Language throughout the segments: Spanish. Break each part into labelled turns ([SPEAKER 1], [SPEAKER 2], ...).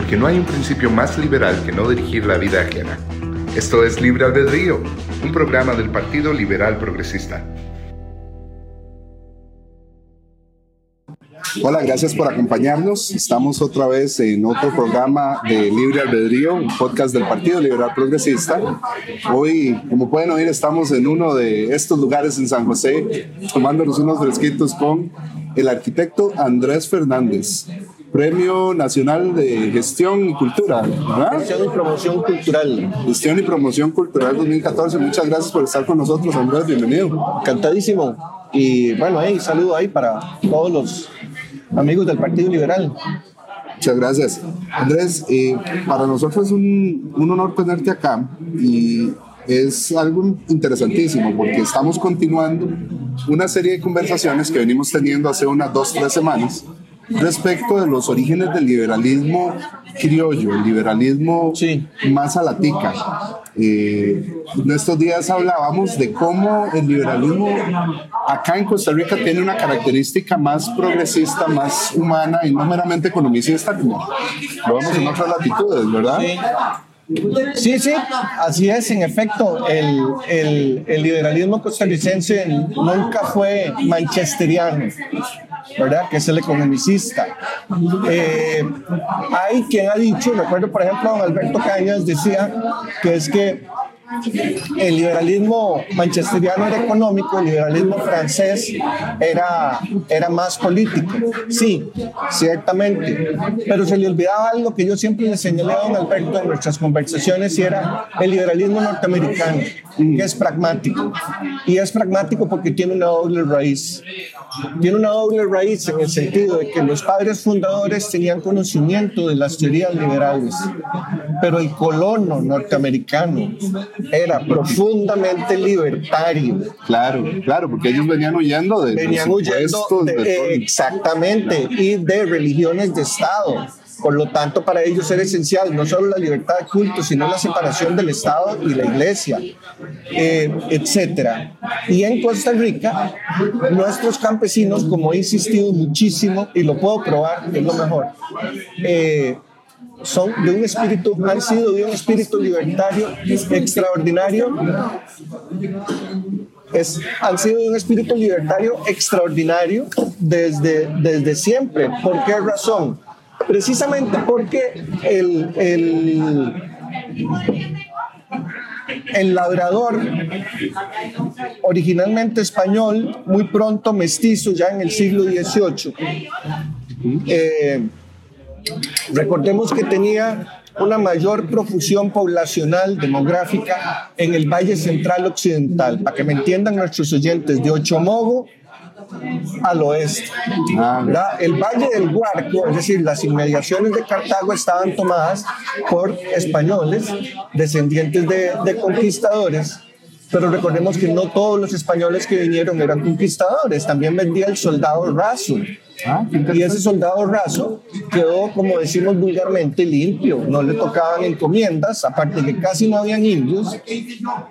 [SPEAKER 1] porque no hay un principio más liberal que no dirigir la vida ajena. Esto es Libre Albedrío, un programa del Partido Liberal Progresista.
[SPEAKER 2] Hola, gracias por acompañarnos. Estamos otra vez en otro programa de Libre Albedrío, un podcast del Partido Liberal Progresista. Hoy, como pueden oír, estamos en uno de estos lugares en San José, tomándonos unos fresquitos con el arquitecto Andrés Fernández. Premio Nacional de Gestión y Cultura, ¿verdad?
[SPEAKER 3] Gestión y Promoción Cultural.
[SPEAKER 2] Gestión y Promoción Cultural 2014. Muchas gracias por estar con nosotros, Andrés. Bienvenido.
[SPEAKER 3] Encantadísimo. Y bueno, ahí saludo ahí para todos los amigos del Partido Liberal.
[SPEAKER 2] Muchas gracias. Andrés, eh, para nosotros es un, un honor tenerte acá y es algo interesantísimo porque estamos continuando una serie de conversaciones que venimos teniendo hace unas dos, tres semanas respecto de los orígenes del liberalismo criollo, el liberalismo
[SPEAKER 3] Sí.
[SPEAKER 2] más a la tica. Eh, en estos días hablábamos de cómo el liberalismo acá en Costa Rica tiene una característica más progresista, más humana y no meramente economicista, como lo vemos en otras latitudes, ¿verdad?
[SPEAKER 3] Sí, sí, así es, en efecto, el, el, el liberalismo costarricense nunca fue manchesteriano, ¿verdad? Que es el economicista. Eh, hay quien ha dicho, recuerdo por ejemplo, don Alberto Cañas decía que es que el liberalismo manchesteriano era económico, el liberalismo francés era, era más político. Sí, ciertamente. Pero se le olvidaba algo que yo siempre le señalé a don Alberto en nuestras conversaciones y era el liberalismo norteamericano, que es pragmático. Y es pragmático porque tiene una doble raíz. Tiene una doble raíz en el sentido de que los padres fundadores tenían conocimiento de las teorías liberales, pero el colono norteamericano era profundamente libertario.
[SPEAKER 2] Claro, claro, porque ellos venían huyendo de
[SPEAKER 3] Venían huyendo de-
[SPEAKER 2] de
[SPEAKER 3] exactamente y de religiones de Estado. Por lo tanto, para ellos era esencial no solo la libertad de culto, sino la separación del Estado y la Iglesia, eh, etcétera. Y en Costa Rica, nuestros campesinos, como he insistido muchísimo y lo puedo probar, es lo mejor, eh, son de un espíritu, han sido de un espíritu libertario extraordinario es, han sido de un espíritu libertario extraordinario desde, desde siempre. ¿Por qué razón? Precisamente porque el, el, el labrador, originalmente español, muy pronto mestizo ya en el siglo XVIII, eh, recordemos que tenía una mayor profusión poblacional demográfica en el Valle Central Occidental, para que me entiendan nuestros oyentes, de Ochomogo al oeste. El Valle del Guarco, es decir, las inmediaciones de Cartago estaban tomadas por españoles, descendientes de, de conquistadores. Pero recordemos que no todos los españoles que vinieron eran conquistadores, también vendía el soldado raso.
[SPEAKER 2] Ah,
[SPEAKER 3] Y ese soldado raso quedó, como decimos vulgarmente, limpio. No le tocaban encomiendas, aparte que casi no habían indios,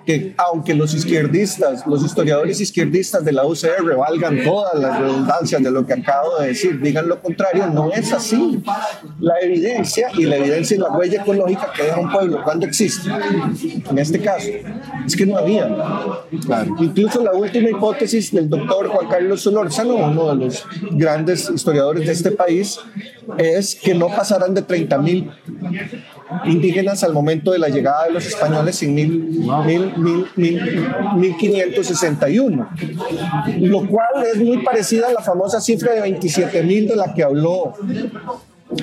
[SPEAKER 3] que aunque los izquierdistas, los historiadores izquierdistas de la UCR valgan todas las redundancias de lo que acabo de decir, digan lo contrario, no es así. La evidencia, y la evidencia es la huella ecológica que deja un pueblo cuando existe, en este caso, es que no había.
[SPEAKER 2] Claro.
[SPEAKER 3] Incluso la última hipótesis del doctor Juan Carlos Solórzano, uno de los grandes historiadores de este país, es que no pasarán de 30 mil indígenas al momento de la llegada de los españoles en mil, mil, mil, mil- 1561, lo cual es muy parecida a la famosa cifra de 27 mil de la que habló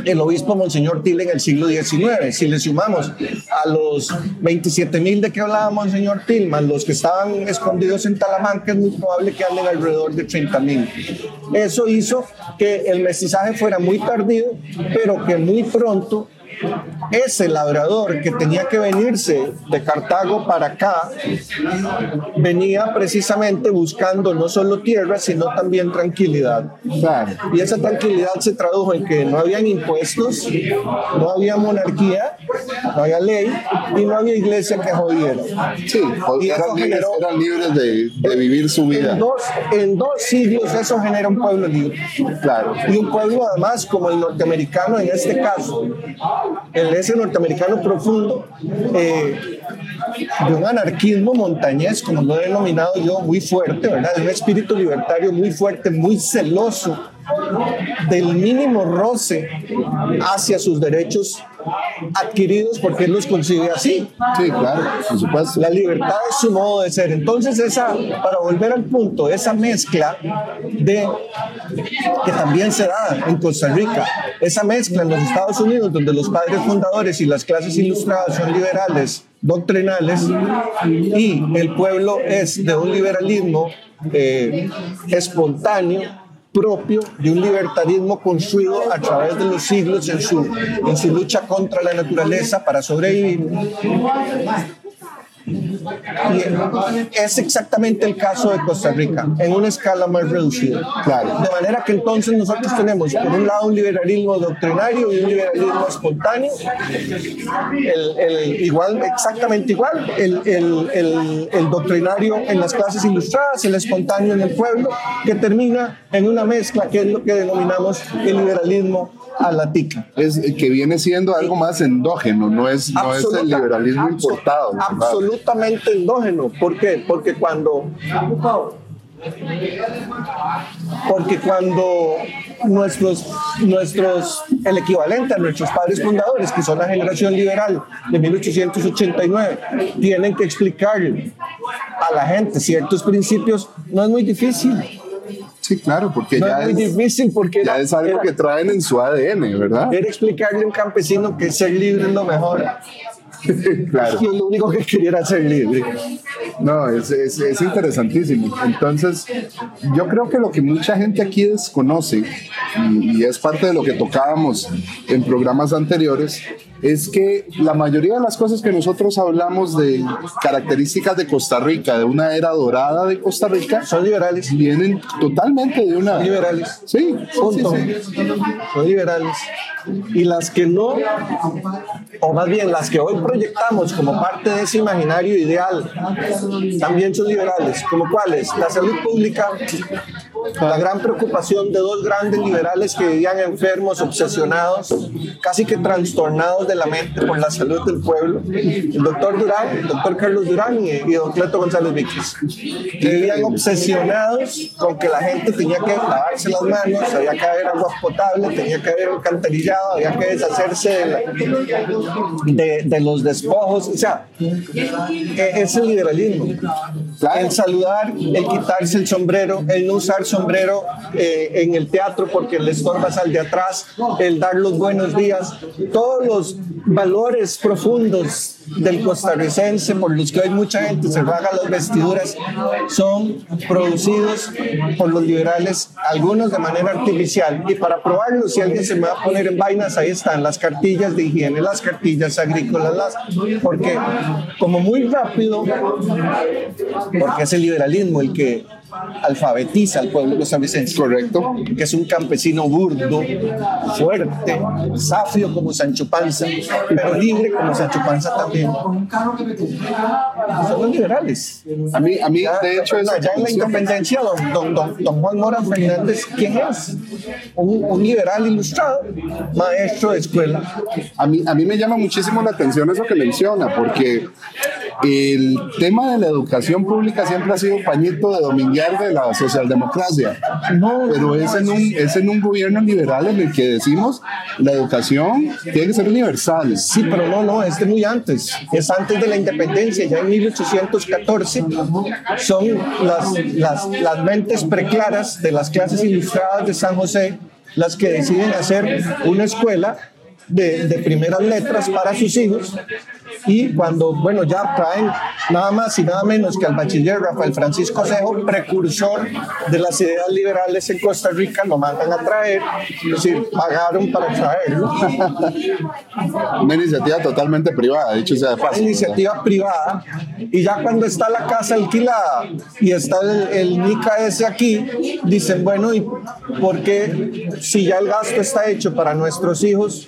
[SPEAKER 3] el obispo Monseñor Til en el siglo XIX. Si le sumamos a los 27 mil de que hablaba Monseñor Til, más los que estaban escondidos en Talamanca, es muy probable que anden alrededor de 30 mil. Eso hizo que el mestizaje fuera muy tardío, pero que muy pronto ese labrador que tenía que venirse de Cartago para acá venía precisamente buscando no solo tierra, sino también tranquilidad. Y esa tranquilidad se tradujo en que no habían impuestos, no había monarquía no había ley y no había iglesia que jodiera.
[SPEAKER 2] Sí,
[SPEAKER 3] Y eso
[SPEAKER 2] eran libres,
[SPEAKER 3] generó-
[SPEAKER 2] eran libres de, de vivir su vida.
[SPEAKER 3] En dos, en dos siglos eso genera un pueblo libre.
[SPEAKER 2] Claro.
[SPEAKER 3] Y un pueblo además como el norteamericano en este caso, el ese norteamericano profundo, eh, de un anarquismo montañés, como lo he denominado yo, muy fuerte, ¿verdad? De un espíritu libertario muy fuerte, muy celoso del mínimo roce hacia sus derechos adquiridos porque él los concibe así.
[SPEAKER 2] Sí, claro, por supuesto.
[SPEAKER 3] La libertad es su modo de ser. Entonces, esa, para volver al punto, esa mezcla de que también se da en Costa Rica, esa mezcla en los Estados Unidos, donde los padres fundadores y las clases ilustradas son liberales, doctrinales, y el pueblo es de un liberalismo eh, espontáneo propio de un libertarismo construido a través de los siglos en su, en su lucha contra la naturaleza para sobrevivir. Es exactamente el caso de Costa Rica, en una escala más reducida.
[SPEAKER 2] Claro.
[SPEAKER 3] De manera que entonces nosotros tenemos, por un lado, un liberalismo doctrinario y un liberalismo espontáneo, el, el- igual, exactamente igual, el, el- el- el doctrinario en las clases ilustradas, el espontáneo en el pueblo, que termina en una mezcla que es lo que denominamos el liberalismo a la tica.
[SPEAKER 2] Es que viene siendo algo más endógeno, no es, no es el liberalismo importado. ¿verdad?
[SPEAKER 3] Absolutamente endógeno. ¿Por qué? Porque cuando. Porque cuando nuestros, nuestros, el equivalente a nuestros padres fundadores, que son la generación liberal de 1889, tienen que explicarle a la gente ciertos principios, no es muy difícil.
[SPEAKER 2] Sí, claro, porque
[SPEAKER 3] No
[SPEAKER 2] ya
[SPEAKER 3] es muy
[SPEAKER 2] es,
[SPEAKER 3] difícil porque
[SPEAKER 2] ya
[SPEAKER 3] era-
[SPEAKER 2] es algo
[SPEAKER 3] era-
[SPEAKER 2] que traen en su ADN, ¿verdad?
[SPEAKER 3] era explicarle a un campesino que ser libre es lo mejor.
[SPEAKER 2] claro.
[SPEAKER 3] Lo único que quería era ser libre.
[SPEAKER 2] No, es, es, es interesantísimo. Entonces, yo creo que lo que mucha gente aquí desconoce, y, y es parte de lo que tocábamos en programas anteriores, es que la mayoría de las cosas que nosotros hablamos de características de Costa Rica, de una era dorada de Costa Rica,
[SPEAKER 3] Son liberales.
[SPEAKER 2] vienen totalmente de una...
[SPEAKER 3] Liberales.
[SPEAKER 2] Sí, sí,
[SPEAKER 3] Punto.
[SPEAKER 2] sí, sí.
[SPEAKER 3] Son liberales. Y las que no, o más bien las que hoy proyectamos como parte de ese imaginario ideal, también son liberales. ¿Como cuáles? La salud pública, la gran preocupación de dos grandes liberales que vivían enfermos, obsesionados, casi que trastornados de la mente por la salud del pueblo. El doctor Durán, el doctor Carlos Durán y, y don Cleto González Víquez. Que vivían obsesionados con que la gente tenía que lavarse las manos, había que haber agua potable, tenía que haber alcantarillado, había que deshacerse de, la- de- de los despojos. O sea, e- es el liberalismo. El saludar, el quitarse el sombrero, el no usar sombrero eh, en el teatro porque le estorbas al de atrás, el dar los buenos días, todos los valores profundos del costarricense por los que hoy mucha gente se rasga las vestiduras son producidos por los liberales, algunos de manera artificial. Y para probarlo, si alguien se me va a poner en vainas, ahí están las cartillas de higiene, las cartillas agrícolas, las, porque como muy rápido, porque es el liberalismo el que alfabetiza al pueblo costarricense.
[SPEAKER 2] Correcto.
[SPEAKER 3] Que es un campesino burdo, fuerte, safio como Sancho Panza, pero libre como Sancho Panza también. Son los liberales.
[SPEAKER 2] A mí, a mí
[SPEAKER 3] Ya,
[SPEAKER 2] de hecho, esa
[SPEAKER 3] ya en la independencia, don, don, don, don Juan Mora Fernández, ¿quién es? Un, un liberal ilustrado, maestro de escuela.
[SPEAKER 2] A mí, a mí me llama muchísimo la atención eso que menciona, porque el tema de la educación pública siempre ha sido pañito de dominguear de la socialdemocracia.
[SPEAKER 3] No,
[SPEAKER 2] Pero es en, un, es en un gobierno liberal en el que decimos la educación tiene que ser universal.
[SPEAKER 3] Sí, pero no, no, es de muy antes. Es antes de la independencia, ya en 1814. Son las, las, las mentes preclaras de las clases ilustradas de San José las que deciden hacer una escuela de, de primeras letras para sus hijos. Y cuando, bueno, ya traen nada más y nada menos que al bachiller Rafael Francisco Cejo, precursor de las ideas liberales en Costa Rica, lo mandan a traer, es decir, pagaron para traerlo.
[SPEAKER 2] Una iniciativa totalmente privada, dicho sea de paso.
[SPEAKER 3] iniciativa privada y ya cuando está la casa alquilada y está el, el NICA ese aquí, dicen, bueno, ¿y por qué si ya el gasto está hecho para nuestros hijos,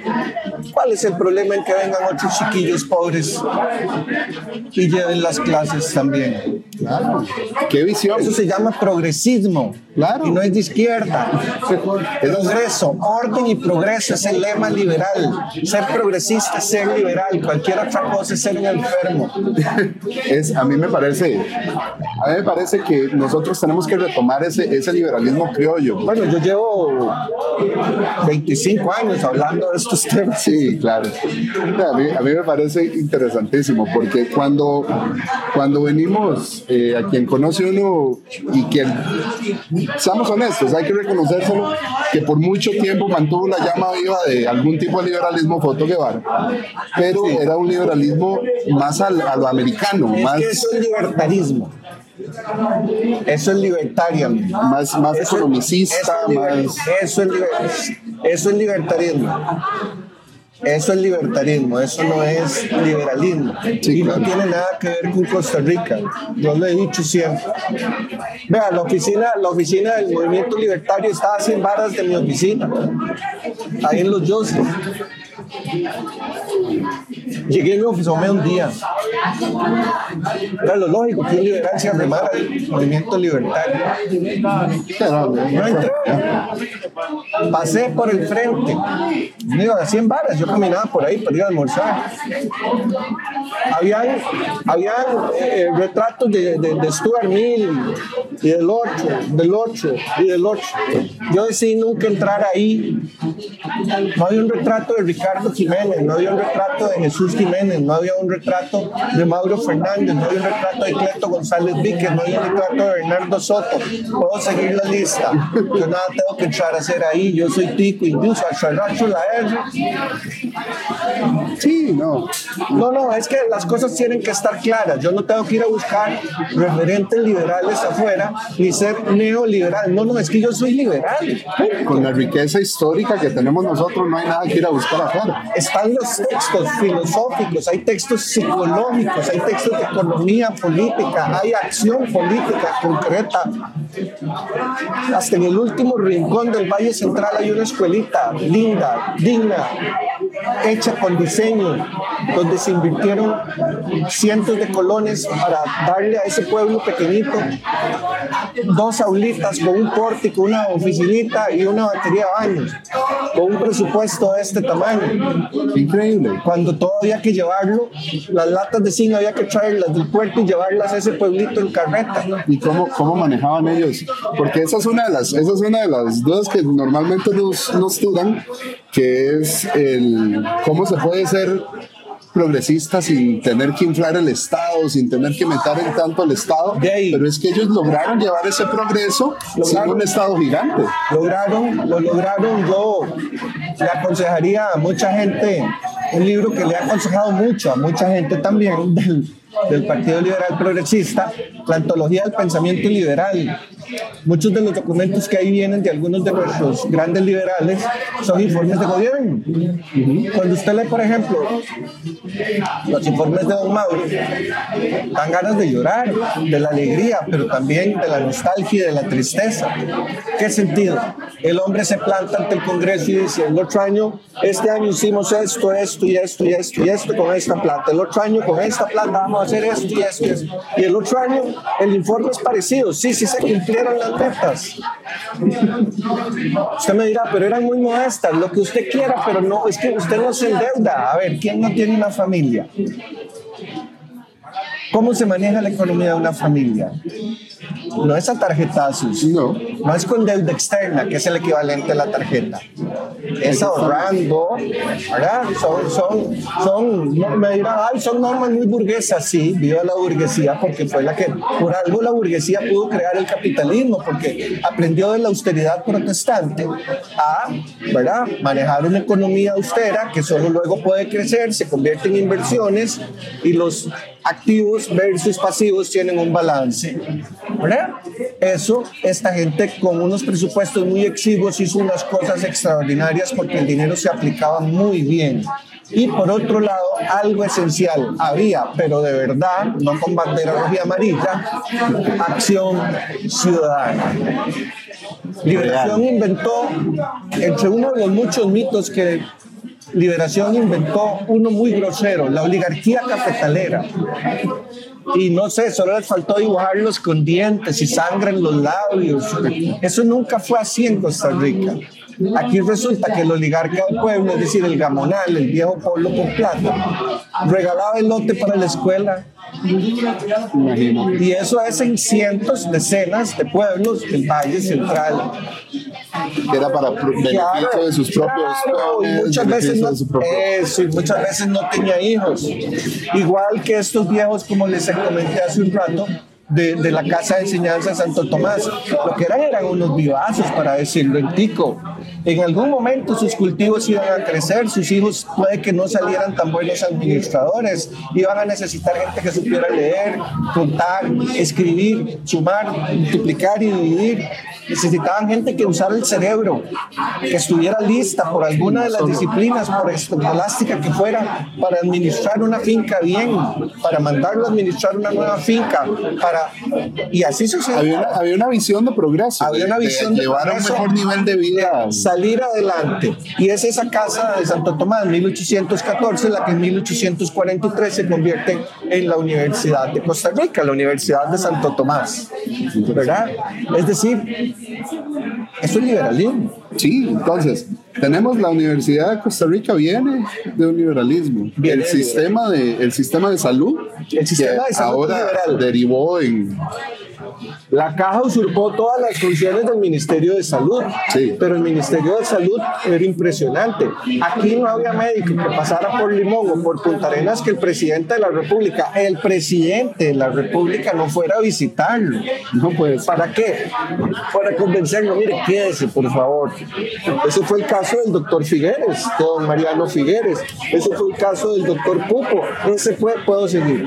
[SPEAKER 3] ¿Cuál es el problema en que vengan otros chiquillos pobres y lleven las clases también?
[SPEAKER 2] Claro. ¿Qué visión?
[SPEAKER 3] Eso se llama progresismo.
[SPEAKER 2] Claro.
[SPEAKER 3] Y no es de izquierda. Progreso, orden y progreso es el lema liberal. Ser progresista es ser liberal. Cualquier otra cosa es ser un enfermo.
[SPEAKER 2] Es, a mí me parece, a mí me parece que nosotros tenemos que retomar ese, ese liberalismo criollo.
[SPEAKER 3] Bueno, yo llevo 25 años hablando de estos temas.
[SPEAKER 2] Sí, claro. A mí, a mí me parece interesantísimo porque cuando, cuando venimos, eh, a quien conoce uno y quien, seamos honestos, hay que reconocérselo, que por mucho tiempo mantuvo la llama viva de algún tipo de liberalismo Foto Guevara, pero era un liberalismo más al- a lo americano,
[SPEAKER 3] Es
[SPEAKER 2] más,
[SPEAKER 3] que eso es libertarismo. Eso es libertarian.
[SPEAKER 2] más, más
[SPEAKER 3] Eso-
[SPEAKER 2] economicista,
[SPEAKER 3] eso es
[SPEAKER 2] más...
[SPEAKER 3] Eso es, eso es libertarismo. Eso es libertarismo, eso no es liberalismo.
[SPEAKER 2] Sí,
[SPEAKER 3] y
[SPEAKER 2] claro.
[SPEAKER 3] no tiene nada que ver con Costa Rica. Yo lo he dicho siempre. Vea, la oficina, la oficina del movimiento libertario está a 100 varas de mi oficina. Ahí en los Yosef. Llegué y me oficomé un día. Era lo lógico que un liberal se arremara del movimiento libertario. No entré. Pasé por el frente. Me iba a 100 varas. Yo caminaba por ahí para ir a almorzar. Habían, habían eh, retratos de, de, de Stuart Mill y del 8, del 8 y del 8. Yo decidí nunca entrar ahí. No había un retrato de Ricardo Jiménez, no había un retrato de Jesús Jiménez, no había un retrato de Mauro Fernández, no había un retrato de Cleto González Víquez, no había un retrato de Bernardo Soto. Puedo seguir la lista. Yo nada tengo que entrar a hacer ahí. Yo soy tico, incluso arrastro la R.
[SPEAKER 2] sí, no.
[SPEAKER 3] No, no, es que las cosas tienen que estar claras. Yo no tengo que ir a buscar referentes liberales afuera ni ser neoliberal. No, no, es que yo soy liberal.
[SPEAKER 2] Con la riqueza histórica que tenemos nosotros, no hay nada que ir a buscar afuera.
[SPEAKER 3] Están los textos filosóficos, hay textos psicológicos, hay textos de economía política, hay acción política concreta. Hasta en el último rincón del Valle Central hay una escuelita linda, digna, hecha con diseño, donde se invirtieron cientos de colones para darle a ese pueblo pequeñito dos aulitas con un pórtico, una oficinita y una batería de baños, con un presupuesto de este tamaño.
[SPEAKER 2] Increíble.
[SPEAKER 3] Cuando todo había que llevarlo, las latas de zinc había que traerlas del puerto y llevarlas a ese pueblito en carreta.
[SPEAKER 2] ¿Y cómo, cómo manejaban ellos? Porque esa es una de las, esa es una de las dudas que normalmente nos, nos tiran, que es el cómo se puede ser progresista sin tener que inflar el Estado, sin tener que meter en tanto el Estado.
[SPEAKER 3] De ahí.
[SPEAKER 2] Pero es que ellos lograron llevar ese progreso sin
[SPEAKER 3] Lograron.
[SPEAKER 2] un Estado gigante.
[SPEAKER 3] Lograron, lo lograron. Yo le aconsejaría a mucha gente, un libro que le ha aconsejado mucho a mucha gente también del, del Partido Liberal Progresista, la antología del pensamiento liberal. Muchos de los documentos que ahí vienen de algunos de nuestros grandes liberales son informes de gobierno. Cuando usted lee, por ejemplo, los informes de Don Mauro, dan ganas de llorar, de la alegría, pero también de la nostalgia y de la tristeza. ¿Qué sentido? El hombre se planta ante el Congreso y dice, el otro año, este año hicimos esto, esto y esto y esto y esto con esta plata. El otro año con esta plata vamos a hacer esto y esto y esto. Y el otro año el informe es parecido. Sí, sí se cumplieron las metas. Usted me dirá, pero eran muy modestas, lo que usted quiera, pero no, es que usted no se endeuda. A ver, ¿quién no tiene una familia? ¿Cómo se maneja la economía de una familia? No es a tarjetazos.
[SPEAKER 2] No.
[SPEAKER 3] No es con deuda externa, que es el equivalente a la tarjeta. Es ahorrando, ¿verdad? Son, son, son, me dirán, ay, son normas muy burguesas. Sí, viva la burguesía, porque fue la que, por algo la burguesía pudo crear el capitalismo, porque aprendió de la austeridad protestante a, ¿verdad? Manejar una economía austera que solo luego puede crecer, se convierte en inversiones y los activos versus pasivos tienen un balance. ¿verdad? Eso, esta gente con unos presupuestos muy exiguos hizo unas cosas extraordinarias porque el dinero se aplicaba muy bien. Y por otro lado, algo esencial había, pero de verdad, no con bandera roja y amarilla, acción ciudadana. Liberación inventó, entre uno de los muchos mitos que Liberación inventó uno muy grosero, la oligarquía cafetalera. Y no sé, solo les faltó dibujarlos con dientes y sangre en los labios. Eso nunca fue así en Costa Rica. Aquí resulta que el oligarca del pueblo, es decir, el gamonal, el viejo pueblo con plata, regalaba el lote para la escuela. Y eso es en cientos, decenas de pueblos del Valle Central.
[SPEAKER 2] Era para beneficio de sus propios.
[SPEAKER 3] Claro, y muchas veces, no, eso, y muchas veces no tenía hijos. Igual que estos viejos, como les comenté hace un rato, de, de, la Casa de Enseñanza de Santo Tomás. Lo que eran eran unos vivazos, para decirlo en tico. En algún momento sus cultivos iban a crecer, sus hijos puede que no salieran tan buenos administradores, iban a necesitar gente que supiera leer, contar, escribir, sumar, multiplicar y dividir. Necesitaban gente que usara el cerebro, que estuviera lista por alguna de las disciplinas, por escolástica que fuera, para administrar una finca bien, para mandarlo a administrar una nueva finca, para y así sucedió.
[SPEAKER 2] Había una, había una visión de progreso,
[SPEAKER 3] había una visión de,
[SPEAKER 2] de llevar a un mejor nivel de vida,
[SPEAKER 3] salir adelante. Y es esa casa de Santo Tomás, 1814, la que en 1843 se convierte en la Universidad de Costa Rica, la Universidad de Santo Tomás, ¿verdad? Es decir, es liberalismo.
[SPEAKER 2] Sí, entonces, tenemos la Universidad de Costa Rica, viene de un liberalismo. El, sistema de, el sistema de salud,
[SPEAKER 3] El sistema
[SPEAKER 2] que
[SPEAKER 3] de salud
[SPEAKER 2] ahora
[SPEAKER 3] liberal.
[SPEAKER 2] derivó en...
[SPEAKER 3] La caja usurpó todas las funciones del Ministerio de Salud,
[SPEAKER 2] Sí.
[SPEAKER 3] pero el Ministerio de Salud era impresionante. Aquí no había médico que pasara por Limón o por Punta Arenas que el presidente de la República, el presidente de la República no fuera a visitarlo.
[SPEAKER 2] No pues
[SPEAKER 3] ¿Para qué? Para convencerlo, mire, quédese, por favor. Ese fue el caso del doctor Figueres, don Mariano Figueres. Ese fue el caso del doctor Pupo. Ese fue, puedo seguir.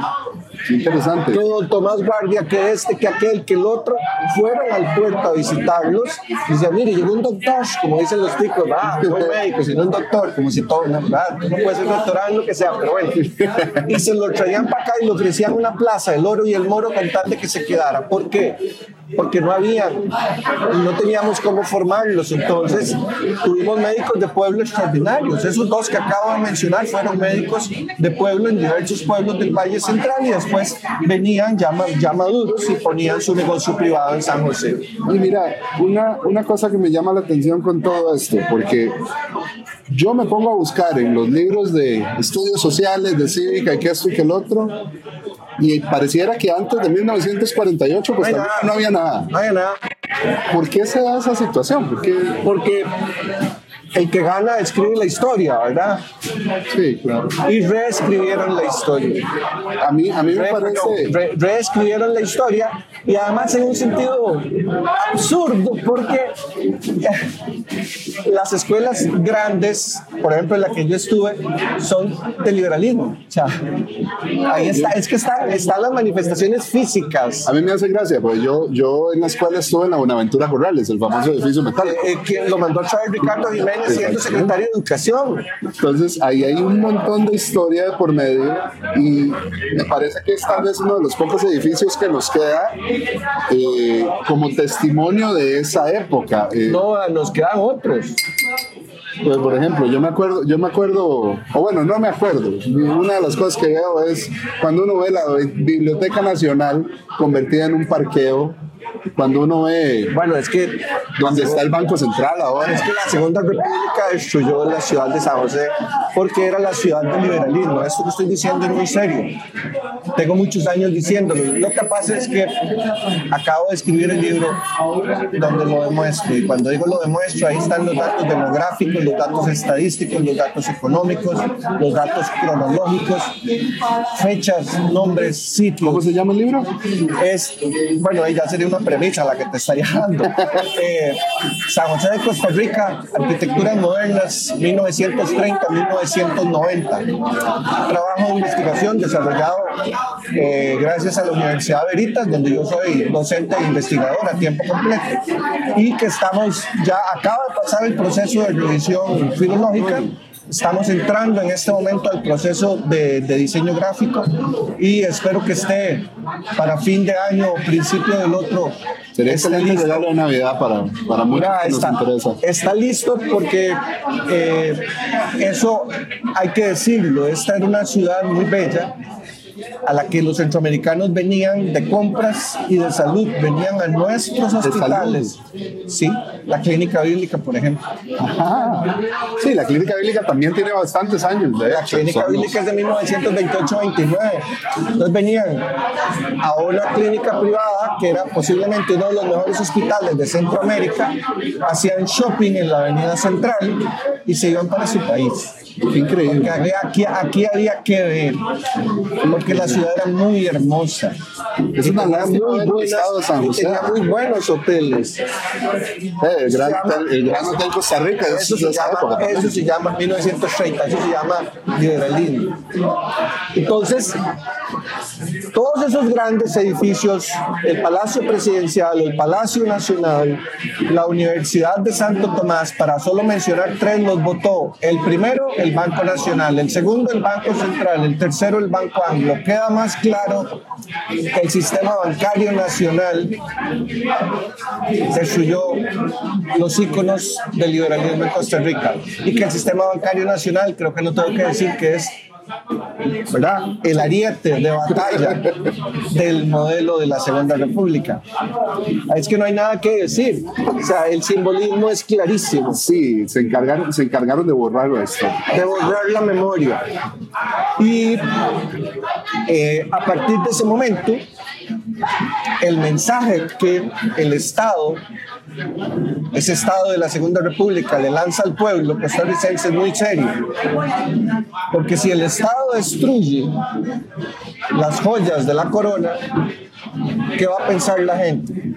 [SPEAKER 2] Interesante.
[SPEAKER 3] Que don Tomás Guardia, que este, que aquel, que el otro, fueron al puerto a visitarlos y decían, mire, llegó un doctor, como dicen los ticos, ah, no un médico, sino un doctor, como si todo, no, no puede ser doctorado lo que sea, pero bueno. Y se lo traían para acá y le ofrecían una plaza, el oro y el moro con tal de que se quedara. ¿Por qué? Porque no había, no teníamos cómo formarlos. Entonces, tuvimos médicos de pueblo extraordinarios. Esos dos que acabo de mencionar fueron médicos de pueblo en diversos pueblos del Valle Central y después venían ya, ya maduros y ponían su negocio privado en San José.
[SPEAKER 2] Y mira, una, una cosa que me llama la atención con todo esto, porque yo me pongo a buscar en los libros de estudios sociales, de cívica y que esto y que el otro, y pareciera que antes de 1948 pues
[SPEAKER 3] No
[SPEAKER 2] también
[SPEAKER 3] nada.
[SPEAKER 2] no había nada.
[SPEAKER 3] No hay nada.
[SPEAKER 2] ¿Por qué se da esa situación? ¿Por qué?
[SPEAKER 3] Porque el que gana escribe la historia, ¿verdad?
[SPEAKER 2] Sí, claro.
[SPEAKER 3] Y reescribieron la historia.
[SPEAKER 2] A mí, a mí me
[SPEAKER 3] Re-
[SPEAKER 2] parece...
[SPEAKER 3] no, re- reescribieron la historia y además en un sentido absurdo porque las escuelas grandes, por ejemplo en la que yo estuve, son de liberalismo. O sea, ahí está, es que están, están las manifestaciones físicas.
[SPEAKER 2] A mí me hace gracia, porque yo, yo en la escuela estuve en la Buenaventura Corrales, el famoso edificio metálico.
[SPEAKER 3] Eh, quien lo mandó a traer Ricardo Jiménez siendo secretario de Educación.
[SPEAKER 2] Entonces ahí hay un montón de historia de por medio y me parece que es tal vez uno de los pocos edificios que nos queda eh, como testimonio de esa época. Eh,
[SPEAKER 3] No, nos quedan otros.
[SPEAKER 2] Pues por ejemplo, yo me acuerdo, yo me acuerdo, o bueno, no me acuerdo. Una de las cosas que veo es cuando uno ve la Biblioteca Nacional convertida en un parqueo, cuando uno ve
[SPEAKER 3] Bueno, es que
[SPEAKER 2] donde está el Banco Central ahora.
[SPEAKER 3] Es que la Segunda República destruyó la ciudad de San José porque era la ciudad del liberalismo. Esto que estoy diciendo es muy serio. Tengo muchos años diciéndolo. Lo que pasa es que acabo de escribir el libro donde lo demuestro. Y cuando digo lo demuestro, ahí están los datos demográficos, los datos estadísticos, los datos económicos, los datos cronológicos, fechas, nombres, sitios
[SPEAKER 2] ¿Cómo se llama el libro?
[SPEAKER 3] es, bueno, ahí ya sería una premisa la que te estaría dando. Eh, San José de Costa Rica, arquitecturas modernas, 1930-1990. Trabajo de investigación desarrollado eh, gracias a la Universidad Veritas, donde yo soy docente e investigador a tiempo completo. Y que estamos, ya acaba de pasar el proceso de revisión filológica Estamos entrando en este momento al proceso de, de diseño gráfico y espero que esté para fin de año o principio del otro.
[SPEAKER 2] Sería excelente regalo de Navidad para, para muchos que nos
[SPEAKER 3] está,
[SPEAKER 2] interesa.
[SPEAKER 3] está listo porque eh, eso hay que decirlo, esta era una ciudad muy bella a la que los centroamericanos venían de compras y de salud, venían a nuestros hospitales. Sí, la clínica bíblica, por ejemplo.
[SPEAKER 2] Ajá. Sí, la clínica bíblica también tiene bastantes años. De
[SPEAKER 3] La
[SPEAKER 2] hecho,
[SPEAKER 3] clínica bíblica es de 1928-29. Entonces venían a una clínica privada que era posiblemente uno de los mejores hospitales de Centroamérica, hacían shopping en la avenida central y se iban para su país.
[SPEAKER 2] Increíble.
[SPEAKER 3] Aquí, aquí había que ver, porque la ciudad era muy hermosa.
[SPEAKER 2] Es una lástima
[SPEAKER 3] muy buenas-
[SPEAKER 2] pisado San José.
[SPEAKER 3] tenía muy buenos hoteles.
[SPEAKER 2] Eh, el, gran
[SPEAKER 3] llama-
[SPEAKER 2] hotel, el Gran Hotel Costa Rica, eso,
[SPEAKER 3] Eso
[SPEAKER 2] es de
[SPEAKER 3] se,
[SPEAKER 2] época.
[SPEAKER 3] llama, eso se llama 1930, eso se llama liberalismo. Entonces, todos esos grandes edificios, el Palacio Presidencial, el Palacio Nacional, la Universidad de Santo Tomás, para solo mencionar tres, los votó el primero, el Banco Nacional, el segundo, el Banco Central, el tercero, el Banco Anglo. Queda más claro que el sistema bancario nacional destruyó los íconos del liberalismo en Costa Rica y que el sistema bancario nacional, creo que no tengo que decir que es ¿verdad? el ariete de batalla del modelo de la Segunda República. Es que no hay nada que decir. O sea, el simbolismo es clarísimo.
[SPEAKER 2] Sí, se encargaron, se encargaron de borrarlo esto.
[SPEAKER 3] de borrar la memoria. Y eh, a partir de ese momento, el mensaje que el Estado, ese Estado de la Segunda República, le lanza al pueblo costarricense es muy serio. Porque si el Estado destruye las joyas de la corona, ¿qué va a pensar la gente?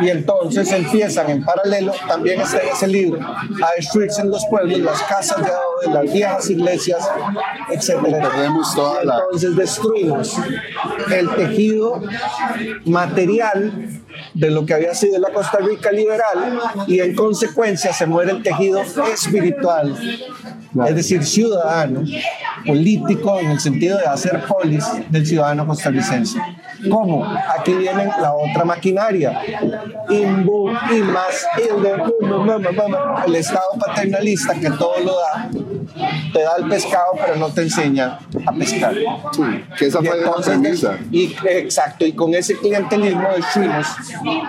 [SPEAKER 3] Y entonces empiezan en paralelo, también está en ese libro, a destruirse en los pueblos las casas de adobe, las viejas iglesias, etcétera. Entonces destruimos el tejido material de lo que había sido la Costa Rica liberal y en consecuencia se muere el tejido espiritual, es decir, ciudadano, político en el sentido de hacer polis del ciudadano costarricense. ¿Cómo? Aquí viene la otra maquinaria. Imbu, y más, el Estado paternalista que todo lo da, te da el pescado pero no te enseña a pescar.
[SPEAKER 2] Sí, que esa
[SPEAKER 3] Y
[SPEAKER 2] fue la
[SPEAKER 3] entonces,
[SPEAKER 2] premisa.
[SPEAKER 3] y, exacto, y con ese clientelismo destruimos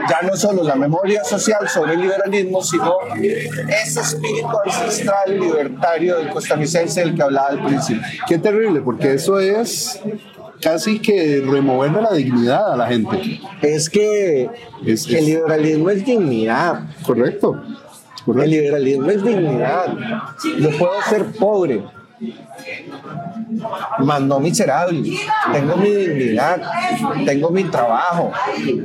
[SPEAKER 3] ya no solo la memoria social sobre el liberalismo, sino ese espíritu ancestral libertario del costarricense del que hablaba al principio.
[SPEAKER 2] Qué terrible, porque eso es casi que removerle la dignidad a la gente.
[SPEAKER 3] Es que
[SPEAKER 2] Es-
[SPEAKER 3] el
[SPEAKER 2] es-
[SPEAKER 3] liberalismo es dignidad.
[SPEAKER 2] Correcto.
[SPEAKER 3] El
[SPEAKER 2] Correcto.
[SPEAKER 3] liberalismo es dignidad. Yo puedo ser pobre, mas no miserable. Tengo mi dignidad, tengo mi trabajo,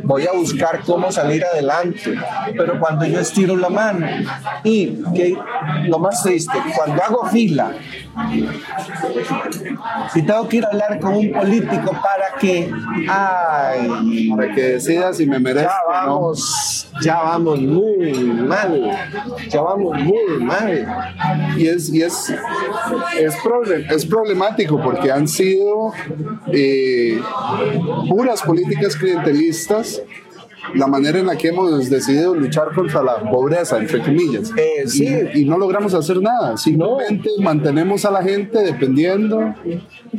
[SPEAKER 3] voy a buscar cómo salir adelante. Pero cuando yo estiro la mano y que lo más triste, cuando hago fila y tengo que ir a hablar con un político para que, ay,
[SPEAKER 2] Para que decidas si me merezco
[SPEAKER 3] ya
[SPEAKER 2] no.
[SPEAKER 3] vamos, ya vamos muy mal, ya vamos muy mal.
[SPEAKER 2] Y es, y es, es, es problemático porque han sido eh, puras políticas clientelistas la manera en la que hemos decidido luchar contra la pobreza, entre comillas.
[SPEAKER 3] Eh, sí.
[SPEAKER 2] y, y no logramos hacer nada. Simplemente mantenemos a la gente dependiendo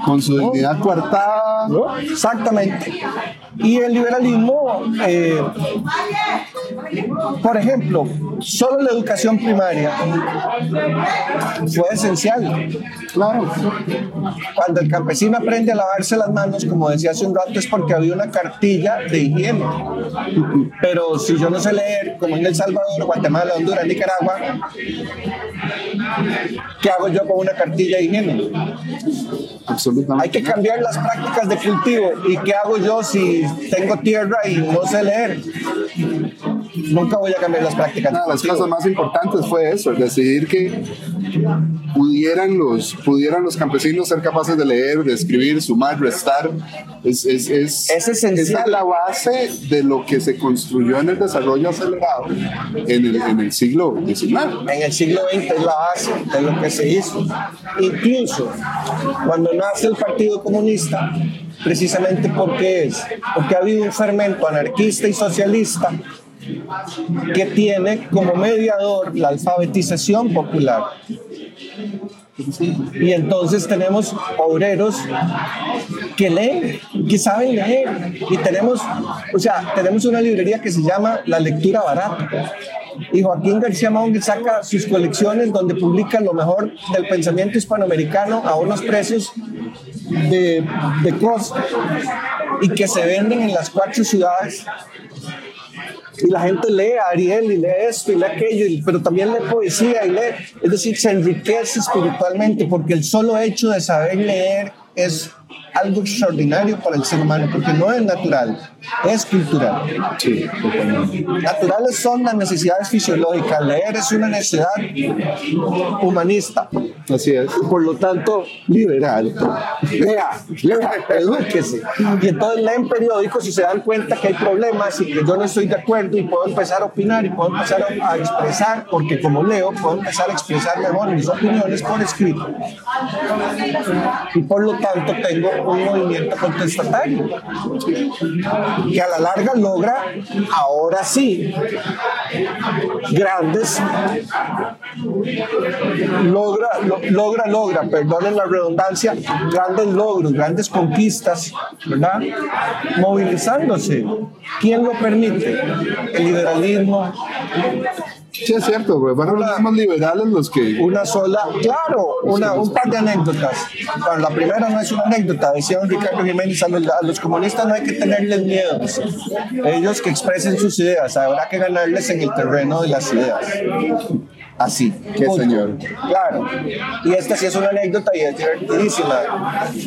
[SPEAKER 2] con su dignidad coartada.
[SPEAKER 3] ¿no? Exactamente. Y el liberalismo, eh, por ejemplo, solo la educación primaria fue esencial.
[SPEAKER 2] Claro.
[SPEAKER 3] Cuando el campesino aprende a lavarse las manos, como decía hace un rato, es porque había una cartilla de higiene. Pero si yo no sé leer, como en El Salvador, Guatemala, Honduras, Nicaragua, ¿qué hago yo con una cartilla de higiene?
[SPEAKER 2] Absolutamente.
[SPEAKER 3] Hay que cambiar las prácticas de cultivo. ¿Y qué hago yo si tengo tierra y no sé leer? Nunca voy a cambiar las prácticas.
[SPEAKER 2] Una de las cosas más importantes fue eso, decidir que pudieran los, pudieran los campesinos ser capaces de leer, de escribir, sumar, restar. Es, es, es,
[SPEAKER 3] Es esencial.
[SPEAKER 2] es la base de lo que se construyó en el desarrollo acelerado en el, en el siglo XIX.
[SPEAKER 3] en el siglo XX es la base de lo que se hizo. Incluso cuando nace el Partido Comunista, precisamente porque es, porque ha habido un fermento anarquista y socialista que tiene como mediador la alfabetización popular. Y entonces tenemos obreros que leen, que saben leer. Y tenemos, o sea, tenemos una librería que se llama La Lectura Barata. Y Joaquín García Monge saca sus colecciones donde publica lo mejor del pensamiento hispanoamericano a unos precios de, de costo y que se venden en las cuatro ciudades y la gente lee a Ariel y lee esto y lee aquello, pero también lee poesía y lee, es decir, se enriquece espiritualmente porque el solo hecho de saber leer es algo extraordinario para el ser humano, porque no es natural, es cultural.
[SPEAKER 2] Sí.
[SPEAKER 3] Naturales son las necesidades fisiológicas, leer es una necesidad humanista,
[SPEAKER 2] Así es.
[SPEAKER 3] por lo tanto liberal. Lea, lea, edúquese. Y entonces leen periódicos y se dan cuenta que hay problemas y que yo no estoy de acuerdo y puedo empezar a opinar y puedo empezar a, a expresar, porque como leo, puedo empezar a expresar mejor mis opiniones por escrito. Y por lo tanto tengo un movimiento contestatario que a la larga logra, ahora sí, grandes logra, lo- logra, logra, perdonen la redundancia, grandes logros, grandes conquistas, ¿verdad? Movilizándose. ¿Quién lo permite? El liberalismo,
[SPEAKER 2] Sí, es cierto, güey. Fueron los mismos liberales los que.
[SPEAKER 3] una sola, claro, una, un par de anécdotas. Bueno, la primera no es una anécdota, decía don Ricardo Jiménez, a los, a los comunistas no hay que tenerles miedo. dice. Ellos que expresen sus ideas, habrá que ganarles en el terreno de las ideas. Así.
[SPEAKER 2] Qué
[SPEAKER 3] Punto.
[SPEAKER 2] señor.
[SPEAKER 3] Claro. Y esta sí es una anécdota y es divertidísima.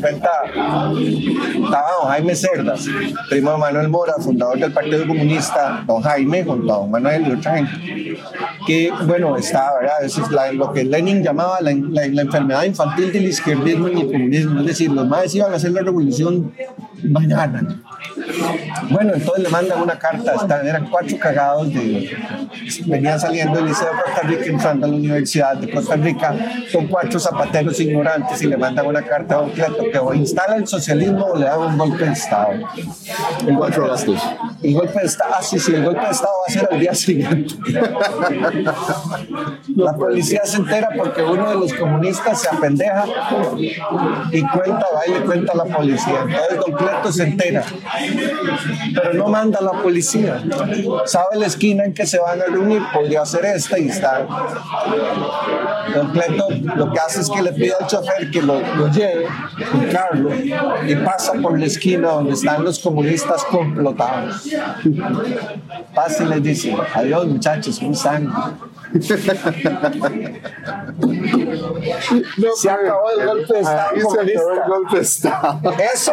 [SPEAKER 3] Cuenta, estaba don Jaime Cerdas, primo de Manuel Mora, fundador del Partido Comunista, don Jaime, junto a don Manuel y otra gente, que, bueno, está, ¿verdad? Es la- lo que Lenin llamaba la, la- la enfermedad infantil del izquierdismo y el comunismo. Es decir, los más iban a hacer la revolución mañana. Bueno, entonces le mandan una carta, esta- eran cuatro cagados de, venían saliendo del Liceo de Costa Rica entrando a la Universidad de Costa Rica, son cuatro zapateros ignorantes y le mandan una carta a Don Cleto que o instala el socialismo o le dan un golpe de Estado. El de
[SPEAKER 2] gastos.
[SPEAKER 3] El golpe de Estado, ah, sí, sí, el golpe de Estado va a ser al día siguiente. La policía se entera porque uno de los comunistas se apendeja y cuenta, va y le cuenta a la policía. Entonces Don Cleto se entera, pero no manda a la policía. Sabe la esquina en que se van a reunir, podría ser esta y está. Don Cleto lo que hace es que le pide al chofer que lo, lleve, Carlos, y pasa por la esquina donde están los comunistas complotados. Pasa y les dice, adiós muchachos, ¿cómo están? Se acabó el golpe de Estado
[SPEAKER 2] el golpe de Estado.
[SPEAKER 3] Eso,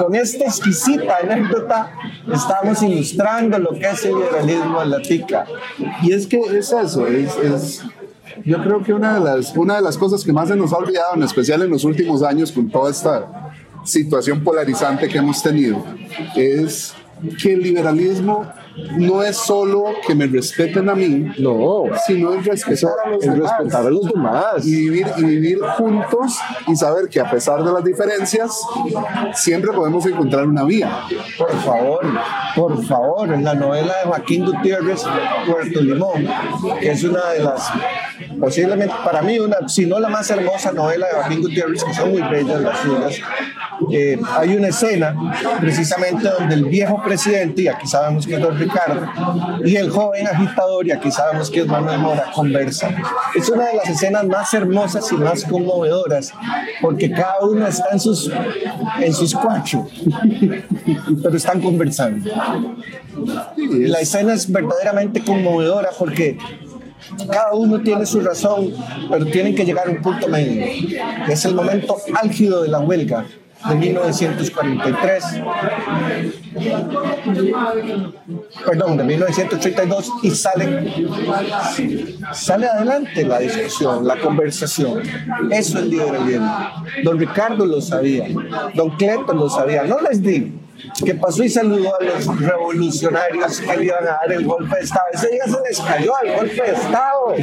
[SPEAKER 3] con esta exquisita anécdota, estamos ilustrando lo que es el liberalismo en la tica.
[SPEAKER 2] Y es que es eso, es, es- yo creo que una de, las, una de las cosas que más se nos ha olvidado, en especial en los últimos años con toda esta situación polarizante que hemos tenido, es que el liberalismo no es solo que me respeten a mí,
[SPEAKER 3] No,
[SPEAKER 2] sino es respetar a los demás.
[SPEAKER 3] respetar a los demás.
[SPEAKER 2] y vivir, y vivir juntos y saber que a pesar de las diferencias, siempre podemos encontrar una vía.
[SPEAKER 3] Por favor, por favor, en la novela de Joaquín Gutiérrez, Puerto Limón, que es una de las, posiblemente para mí, una, si no la más hermosa novela de Joaquín Gutiérrez, que son muy bellas las suyas, eh, hay una escena precisamente donde el viejo presidente, y aquí sabemos que es don Ricardo, y el joven agitador, y aquí sabemos que es Manuel Mora, conversan. Es una de las escenas más hermosas y más conmovedoras, porque cada uno está en sus, en sus cuatro, pero están conversando. La escena es verdaderamente conmovedora porque cada uno tiene su razón, pero tienen que llegar a un punto medio. Es el momento álgido de la huelga. de 1943. Perdón, de 1932 y sale, sale adelante la discusión, la conversación. Eso es liberalismo. Don Ricardo lo sabía, don Cleto lo sabía. No les digo que pasó y saludó a los revolucionarios que le iban a dar el golpe de Estado. Ese día se les cayó al golpe de Estado.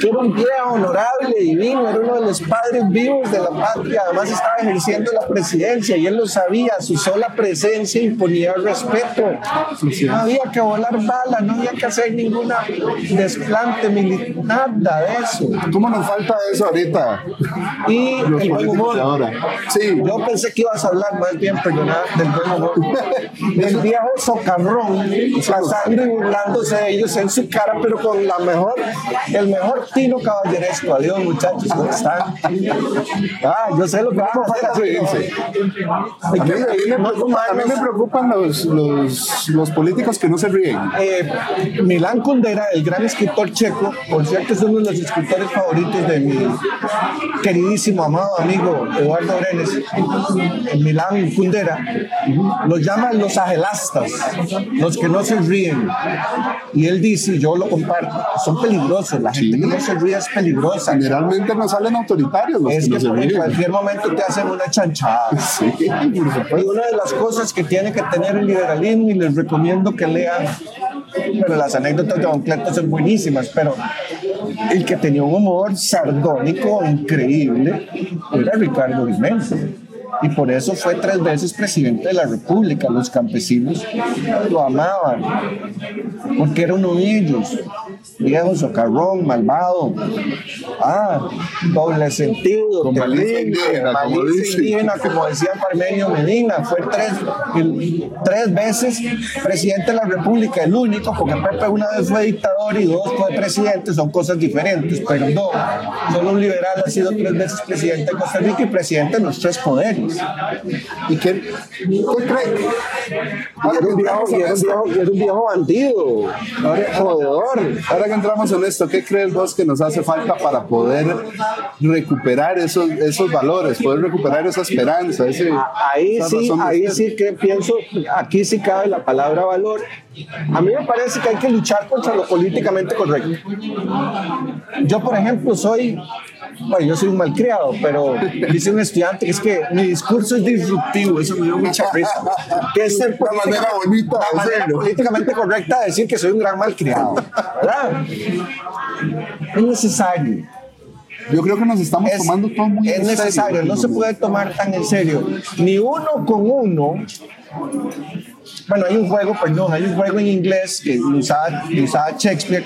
[SPEAKER 3] Que era un día honorable, divino, era uno de los padres vivos de la patria. Además estaba ejerciendo la presidencia y él lo sabía. Su sola presencia imponía respeto. No había que volar balas, no había que hacer ninguna desplante militar, nada de eso.
[SPEAKER 2] ¿Cómo nos falta eso ahorita?
[SPEAKER 3] Y
[SPEAKER 2] Los
[SPEAKER 3] el buen humor.
[SPEAKER 2] ahora. Sí,
[SPEAKER 3] Yo pensé que ibas a hablar más bien, perdonad, del buen humor. Del viejo socarrón, pasando y burlándose de ellos en su cara, pero con la mejor, el mejor tino caballeresco. Adiós, muchachos, ¿cómo están? Ah, yo sé lo que vamos a hacer.
[SPEAKER 2] A mí, me, preocupan los, los, los políticos que no se ríen.
[SPEAKER 3] Eh, Milán Kundera, el gran escritor checo, por cierto es uno de los escritores favoritos de mi queridísimo, amado amigo Eduardo Brenes, en Milán Kundera, los llaman los agelastas, los que no se ríen. Y él dice, yo lo comparto, son peligrosos, la gente
[SPEAKER 2] Sí.
[SPEAKER 3] que no se ríe es peligrosa.
[SPEAKER 2] Generalmente no salen autoritarios los
[SPEAKER 3] Es
[SPEAKER 2] que
[SPEAKER 3] que
[SPEAKER 2] no se
[SPEAKER 3] en
[SPEAKER 2] ríen.
[SPEAKER 3] cualquier momento te hacen una chanchada.
[SPEAKER 2] Sí,
[SPEAKER 3] Y una de las cosas que tiene que tener el liberalismo, y les recomiendo que lean, pero las anécdotas de Don Cleto son buenísimas, pero el que tenía un humor sardónico increíble era Ricardo Jiménez. Y por eso fue tres veces presidente de la República. Los campesinos lo amaban, porque era uno de ellos. Viejo, socarrón, malvado. Ah, doble sentido,
[SPEAKER 2] Con
[SPEAKER 3] terrible,
[SPEAKER 2] indígena, como
[SPEAKER 3] indígena, decía Parmenio Medina, fue tres, el- tres veces presidente de la República, el único, porque Pepe una vez fue dictador y dos fue presidente, son cosas diferentes, pero no, solo un liberal ha sido tres veces presidente de Costa Rica y presidente de los tres poderes.
[SPEAKER 2] ¿Y qué, qué cree?
[SPEAKER 3] Y era un viejo, y era un viejo- y era un viejo bandido, jodedor.
[SPEAKER 2] Ahora que entramos en esto, ¿qué crees vos que nos hace falta para poder recuperar esos, esos valores, poder recuperar esa esperanza? Ese,
[SPEAKER 3] Ahí sí, ahí
[SPEAKER 2] ser?
[SPEAKER 3] sí que pienso, aquí sí cabe la palabra valor. A mí me parece que hay que luchar contra lo políticamente correcto. Yo, por ejemplo, soy, bueno, yo soy un malcriado, pero dice un estudiante que es que mi discurso es disruptivo, eso me dio mucha risa. Que es ser
[SPEAKER 2] Una manera bonita
[SPEAKER 3] la manera políticamente correcta de decir que soy un gran malcriado. ¿Verdad? Es necesario.
[SPEAKER 2] Yo creo que nos estamos
[SPEAKER 3] Es,
[SPEAKER 2] tomando todo muy
[SPEAKER 3] es
[SPEAKER 2] en serio.
[SPEAKER 3] necesario, no se puede tomar tan en serio. Ni uno con uno. Bueno, hay un juego, perdón, hay un juego en inglés que usaba, usaba Shakespeare,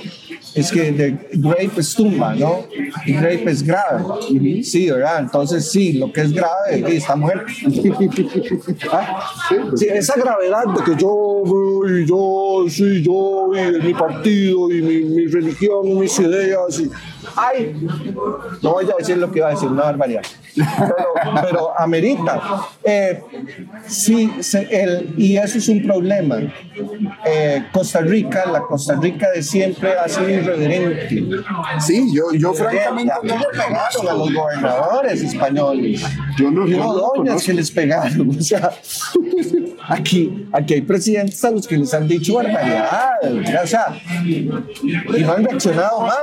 [SPEAKER 3] es que de grape es tumba, ¿no? Y grape es grave. Sí, ¿verdad? Entonces, sí, lo que es grave, sí, está muerto. ¿Ah? Sí, esa gravedad de que yo, y yo, sí, yo, y mi partido, y mi, mi religión, y mis ideas, y, ay, no voy a decir lo que iba a decir, una barbaridad. Pero, pero amerita. Eh, sí, se- el, y eso es un problema. Eh, Costa Rica, la Costa Rica de siempre ha sido irreverente.
[SPEAKER 2] Sí, yo, yo francamente
[SPEAKER 3] mí le pegaron a los gobernadores españoles.
[SPEAKER 2] Yo no- yo no
[SPEAKER 3] doñas que les pegaron. O sea, aquí, aquí hay presidentes a los que les han dicho barbaridades. O sea, y no han reaccionado mal.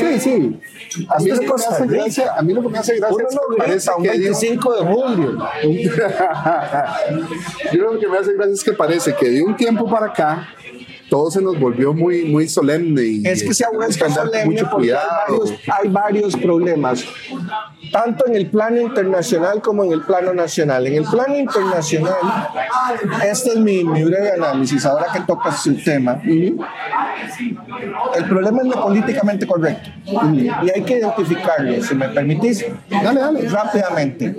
[SPEAKER 2] Sí, sí. A mí, lo que me hace gracia, a mí lo que me hace gracia es
[SPEAKER 3] no
[SPEAKER 2] que parece
[SPEAKER 3] grita un
[SPEAKER 2] que dio-
[SPEAKER 3] 25 de julio.
[SPEAKER 2] Yo lo que me hace gracia es que parece que de un tiempo para acá todo se nos volvió muy, muy solemne y
[SPEAKER 3] Es que se ha vuelto solemne
[SPEAKER 2] mucho
[SPEAKER 3] porque hay
[SPEAKER 2] cuidado.
[SPEAKER 3] varios, hay varios problemas, tanto en el plano internacional como en el plano nacional. En el plano internacional, este es mi, mi breve análisis, ahora que tocas su tema. El problema es lo políticamente correcto y hay que identificarlo, si me permitís.
[SPEAKER 2] Dale, dale.
[SPEAKER 3] Rápidamente.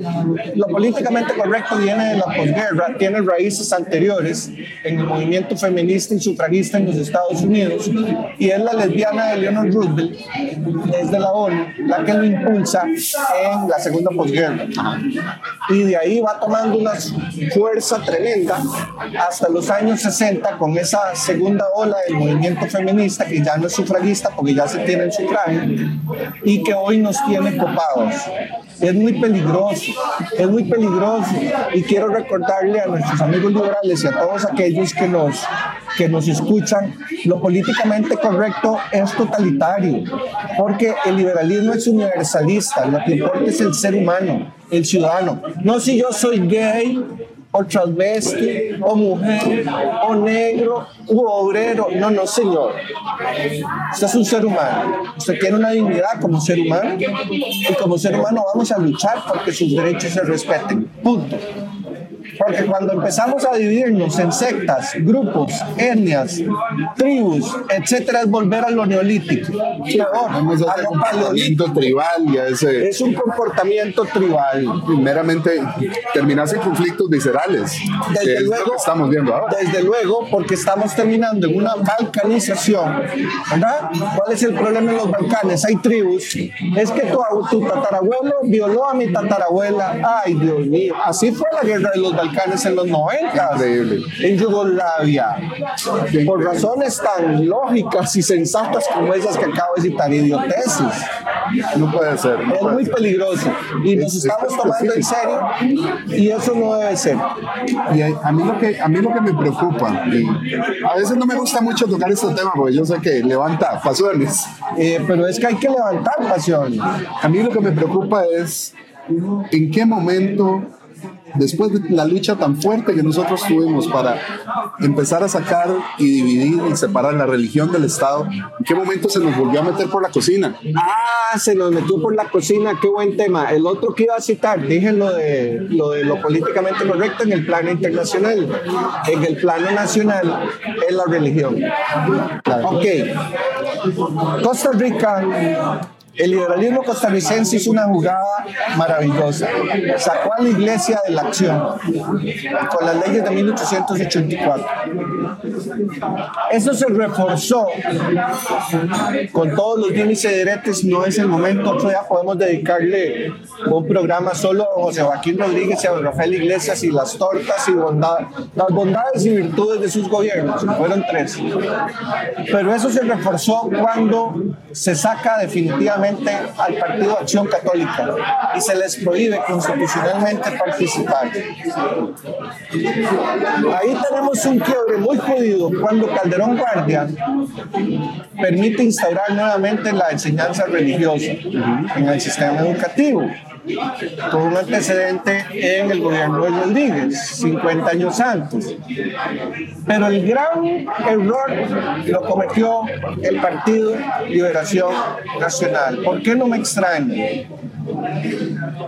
[SPEAKER 3] Lo políticamente correcto viene de la posguerra, tiene raíces anteriores en el movimiento feminista y sufragista en los Estados Unidos y es la lesbiana de Leonard Roosevelt desde la ONU la que lo impulsa la segunda posguerra. Y de ahí va tomando una fuerza tremenda hasta los años 60 con esa segunda ola del movimiento feminista que ya no es sufragista porque ya se tiene el sufragio y que hoy nos tiene copados. Es muy peligroso, es muy peligroso y quiero recordarle a nuestros amigos liberales y a todos aquellos que nos, que nos escuchan, lo políticamente correcto es totalitario, porque el liberalismo es universalista, lo que importa es el ser humano, el ciudadano. No si yo soy gay, o transvesti, o mujer, o negro, u obrero. No, no, señor. Usted es un ser humano. Usted tiene una dignidad como ser humano. Y como ser humano vamos a luchar porque sus derechos se respeten. Punto. Porque cuando empezamos a dividirnos en sectas, grupos, etnias, tribus, etcétera, es volver a lo neolítico. Peor,
[SPEAKER 2] a lo comportamiento tribal y a ese...
[SPEAKER 3] Es un comportamiento tribal.
[SPEAKER 2] Primeramente, terminas en conflictos viscerales.
[SPEAKER 3] Desde luego,
[SPEAKER 2] que estamos viendo ahora.
[SPEAKER 3] Desde luego, porque estamos terminando en una balcanización. ¿Verdad? ¿Cuál es el problema en los Balcanes? Hay tribus. Es que tu, tu tatarabuelo violó a mi tatarabuela. Ay, Dios mío. Así fue la guerra de los Balcanes Balcanes en los 90, en Yugoslavia, por razones tan lógicas y sensatas como esas que acabo de citar, idiotesis.
[SPEAKER 2] No puede ser.
[SPEAKER 3] es muy peligroso y nos estamos tomando en serio y eso no debe ser.
[SPEAKER 2] Y a mí lo que, a mí lo que me preocupa, a veces no me gusta mucho tocar este tema porque yo sé que levanta pasiones.
[SPEAKER 3] Eh, pero es que hay que levantar pasiones.
[SPEAKER 2] A mí lo que me preocupa es en qué momento después de la lucha tan fuerte que nosotros tuvimos para empezar a sacar y dividir y separar la religión del Estado, ¿en qué momento se nos volvió a meter por la cocina?
[SPEAKER 3] Ah, se nos metió por la cocina, qué buen tema. El otro que iba a citar, dije lo de lo, de lo políticamente correcto en el plano internacional. En el plano nacional es la religión. Ok. Costa Rica el liberalismo costarricense hizo una jugada maravillosa. Sacó a la iglesia de la acción con las leyes de 1884. Eso se reforzó con todos los bienes y derechos. No es el momento, día podemos dedicarle un programa solo a José Joaquín Rodríguez y a Rafael Iglesias y las tortas y las bondades y virtudes de sus gobiernos. Fueron tres. Pero eso se reforzó cuando se saca definitivamente al Partido Acción Católica y se les prohíbe constitucionalmente participar. Ahí tenemos un quiebre muy jodido cuando Calderón Guardia permite instaurar nuevamente la enseñanza religiosa en el sistema educativo con un antecedente en el gobierno de Rodríguez, 50 años antes. Pero el gran error lo cometió el Partido Liberación Nacional. ¿Por qué no me extraña?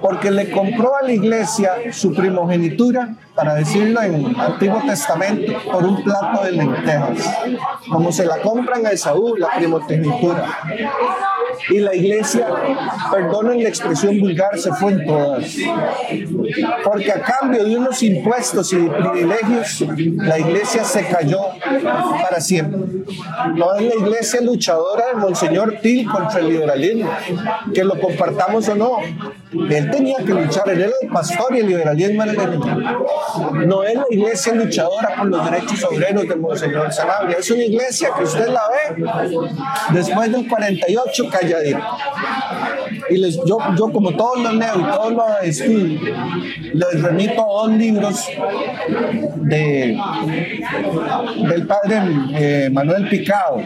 [SPEAKER 3] Porque le compró a la iglesia su primogenitura, para decirlo en Antiguo Testamento, por un plato de lentejas, como se la compran a Esaú, la primogenitura y la iglesia, perdonen la expresión vulgar, se fue en todas. Porque a cambio de unos impuestos y privilegios, la iglesia se cayó para siempre. No es la iglesia luchadora del Monseñor Til contra el liberalismo, que lo compartamos o no. Él tenía que luchar, él era el pastor y el liberalismo era el. No es la iglesia luchadora por los derechos obreros del Monseñor Sanabria, es una iglesia que usted la ve después del 48 calladito. Y les, yo, yo como todos los leo y todos los estudio, les remito dos libros de, del padre eh, Manuel Picado,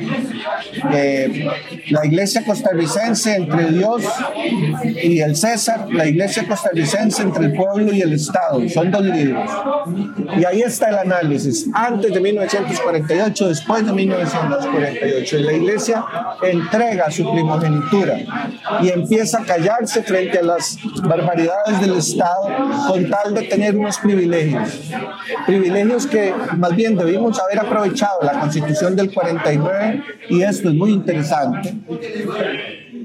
[SPEAKER 3] eh, La iglesia costarricense entre Dios y el César, la iglesia costarricense entre el pueblo y el Estado. Son dos libros. Y ahí está el análisis, antes de 1948, después de 1948. Y la iglesia entrega su primogenitura y empieza a callarse frente a las barbaridades del Estado con tal de tener unos privilegios. Privilegios que más bien debimos haber aprovechado la constitución del 49 y esto es muy interesante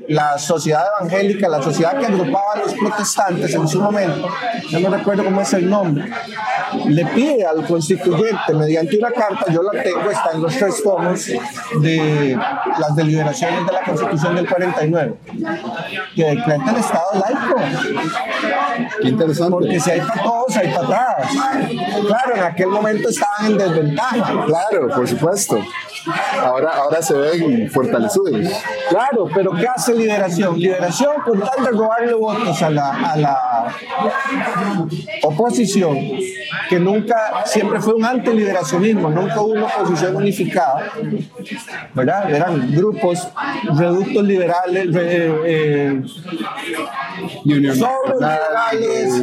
[SPEAKER 3] la sociedad evangélica, la sociedad que agrupaba a los protestantes en su momento, no me recuerdo cómo es el nombre, le pide al constituyente mediante una carta, yo la tengo, está en los tres tomos de las deliberaciones de la Constitución del 49, que decreta el Estado laico.
[SPEAKER 2] Qué interesante.
[SPEAKER 3] Porque si hay para todos, hay patadas. Claro, en aquel momento estaban en desventaja.
[SPEAKER 2] Claro, por supuesto. Ahora, ahora se ven fortalecidos.
[SPEAKER 3] Claro, pero ¿qué hace Liberación? Liberación con tal de robarle votos a la, a la oposición, que nunca, siempre fue un antiliberacionismo, nunca hubo una oposición unificada, ¿verdad? Eran grupos, reductos liberales, eh, eh,
[SPEAKER 2] Unión
[SPEAKER 3] sobre liberales,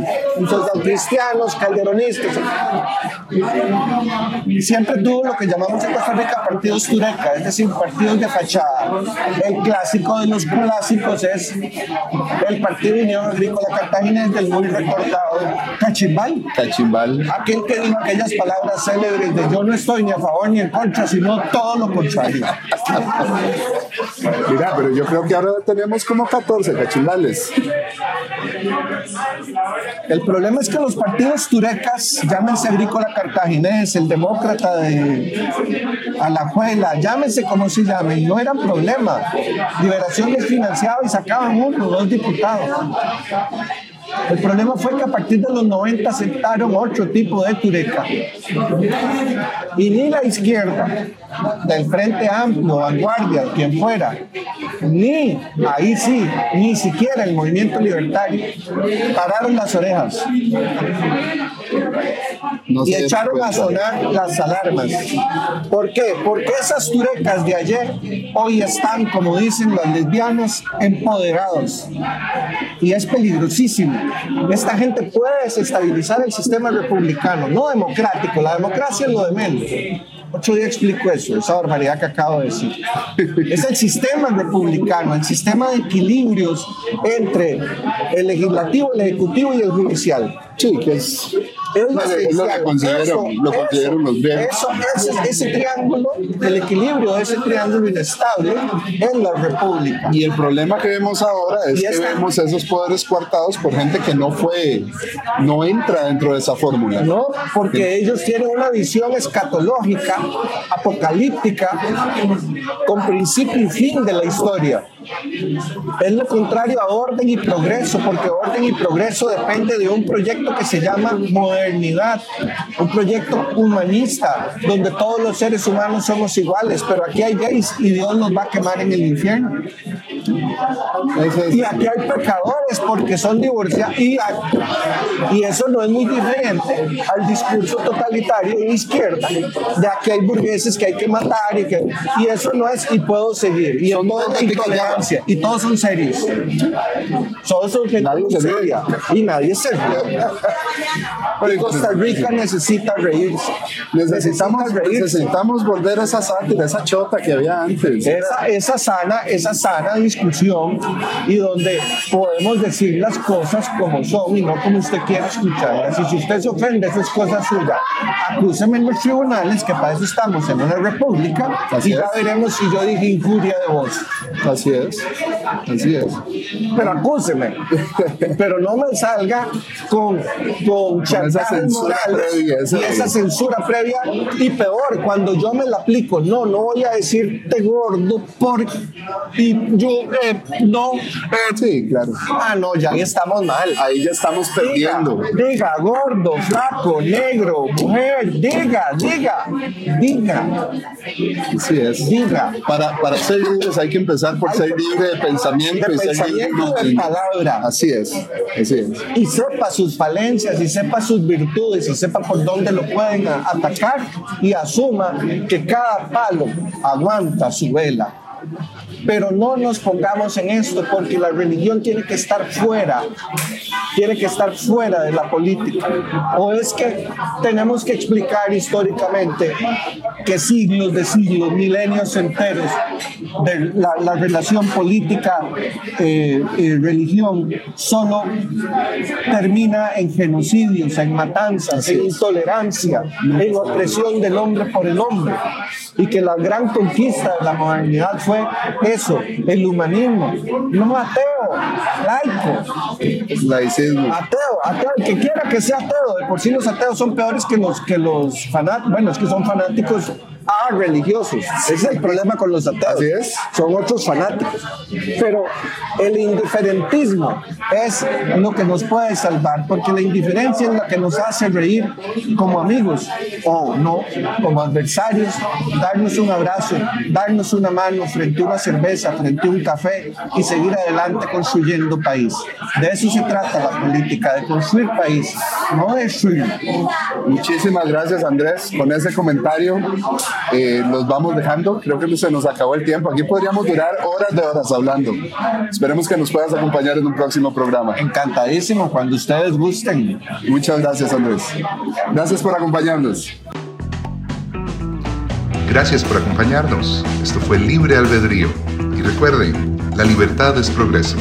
[SPEAKER 3] cristianos, calderonistas. Siempre tuvo lo que llamamos en Costa Rica partidos tureca, es decir, partidos de fachada. El clásico de los clásicos es el Partido Unión Agrícola Cartaginés del muy recordado Cachimbal.
[SPEAKER 2] Cachimbal.
[SPEAKER 3] Aquel que dijo aquellas palabras célebres de yo no estoy ni a favor ni en contra, sino todo lo contrario.
[SPEAKER 2] Mira, pero yo creo que ahora tenemos como 14 cachimbales.
[SPEAKER 3] El problema es que los partidos turecas, llámense Agrícola Cartaginés, el Demócrata de Alajuela, llámense como se llamen, no eran problema. Liberación les financiaba y sacaban uno, dos diputados. El problema fue que a partir de los 90 aceptaron otro tipo de tureca. Y ni la izquierda, del Frente Amplio, Vanguardia, quien fuera, ni, ahí sí, ni siquiera el movimiento libertario, pararon las orejas
[SPEAKER 2] No
[SPEAKER 3] y echaron
[SPEAKER 2] pues,
[SPEAKER 3] a sonar las alarmas. ¿Por qué? Porque esas turecas de ayer hoy están, como dicen los lesbianos, empoderados. Y es peligrosísimo. Esta gente puede desestabilizar el sistema republicano, no democrático. La democracia es lo de menos. Otro día explico eso, esa barbaridad que acabo de decir. Es el sistema republicano, el sistema de equilibrios entre el legislativo, el ejecutivo y el judicial.
[SPEAKER 2] Sí, que es,
[SPEAKER 3] Es
[SPEAKER 2] lo que- es lo que considero- lo consideran los griegos.
[SPEAKER 3] Eso, ese, ese triángulo, el equilibrio de ese triángulo inestable en la república.
[SPEAKER 2] Y el problema que vemos ahora es que vemos esos poderes coartados por gente que no fue, no entra dentro de esa fórmula.
[SPEAKER 3] ¿no? Porque ellos tienen una visión escatológica, apocalíptica, con principio y fin de la historia. Es lo contrario a orden y progreso, porque orden y progreso depende de un proyecto que se llama modernidad, un proyecto humanista, donde todos los seres humanos somos iguales, pero aquí hay gays y Dios nos va a quemar en el infierno. Y aquí hay pecadores porque son divorciados. Y, eso no es muy diferente al discurso totalitario de izquierda, de aquí hay burgueses que hay que matar y que y eso no es, y puedo seguir. Y
[SPEAKER 2] Son
[SPEAKER 3] todo
[SPEAKER 2] todos
[SPEAKER 3] intolerancia. Y todos son serios. Todos son gente
[SPEAKER 2] Nadie se
[SPEAKER 3] seria. Y nadie se ríe. Y Costa Rica necesita reírse.
[SPEAKER 2] Necesitamos,
[SPEAKER 3] Necesita reírse.
[SPEAKER 2] necesitamos volver a esa sátira, esa chota que había antes.
[SPEAKER 3] esa, esa sana, esa sana discusión y donde podemos decir las cosas como son y no como usted quiera escucharlas. Y si usted se ofende, eso es cosa suya. Acúseme en los tribunales, que para eso estamos en una república,
[SPEAKER 2] Así
[SPEAKER 3] y ya
[SPEAKER 2] es.
[SPEAKER 3] veremos si yo dije injuria de voz.
[SPEAKER 2] Así es, así es.
[SPEAKER 3] Pero acúseme. Pero no me salga con, con chantajes
[SPEAKER 2] censura
[SPEAKER 3] morales
[SPEAKER 2] previa, esa-
[SPEAKER 3] y esa censura previa. Y peor, cuando yo me la aplico, no, no voy a decirte gordo porque y yo eh, no. eh,
[SPEAKER 2] Sí, claro.
[SPEAKER 3] ah, no, ya ahí estamos mal.
[SPEAKER 2] Ahí ya estamos perdiendo.
[SPEAKER 3] Diga, diga, gordo, flaco, negro, mujer, diga, diga, diga,
[SPEAKER 2] Así es.
[SPEAKER 3] diga.
[SPEAKER 2] Para, para ser libres hay que empezar por ser libre de pensamiento
[SPEAKER 3] De
[SPEAKER 2] y
[SPEAKER 3] pensamiento
[SPEAKER 2] libre
[SPEAKER 3] de palabra.
[SPEAKER 2] Así es, así es.
[SPEAKER 3] y sepa sus falencias y sepa sus virtudes y sepa por dónde lo pueden atacar y asuma que cada palo aguanta su vela. Pero no nos pongamos en esto porque la religión tiene que estar fuera, tiene que estar fuera de la política. O es que tenemos que explicar históricamente que siglos de siglos, milenios enteros de la, la relación política eh, solo termina en genocidios, en matanzas, en intolerancia, en opresión del hombre por el hombre. Y que la gran conquista de la modernidad fue eso, el humanismo, no ateo, laico.
[SPEAKER 2] Laicismo.
[SPEAKER 3] Ateo, ateo, el que quiera que sea ateo, de por sí los ateos son peores que los, que los fanáticos, bueno, es que son fanáticos ah, religiosos. Ese es el problema con los ateos.
[SPEAKER 2] Es.
[SPEAKER 3] Son otros fanáticos. Pero el indiferentismo es lo que nos puede salvar, porque la indiferencia es la que nos hace reír como amigos o no como adversarios, darnos un abrazo, darnos una mano frente a una cerveza, frente a un café y seguir adelante construyendo país. De eso se trata la política, de construir país, no destruir.
[SPEAKER 2] Muchísimas gracias Andrés con ese comentario. Eh, los vamos dejando, creo que se nos acabó el tiempo. Aquí podríamos durar horas de horas hablando. Esperemos que nos puedas acompañar en un próximo programa.
[SPEAKER 3] Encantadísimo, cuando ustedes gusten.
[SPEAKER 2] Muchas gracias Andrés. Gracias por acompañarnos.
[SPEAKER 1] Gracias por acompañarnos. Esto fue Libre Albedrío. Y recuerden, la libertad es progreso.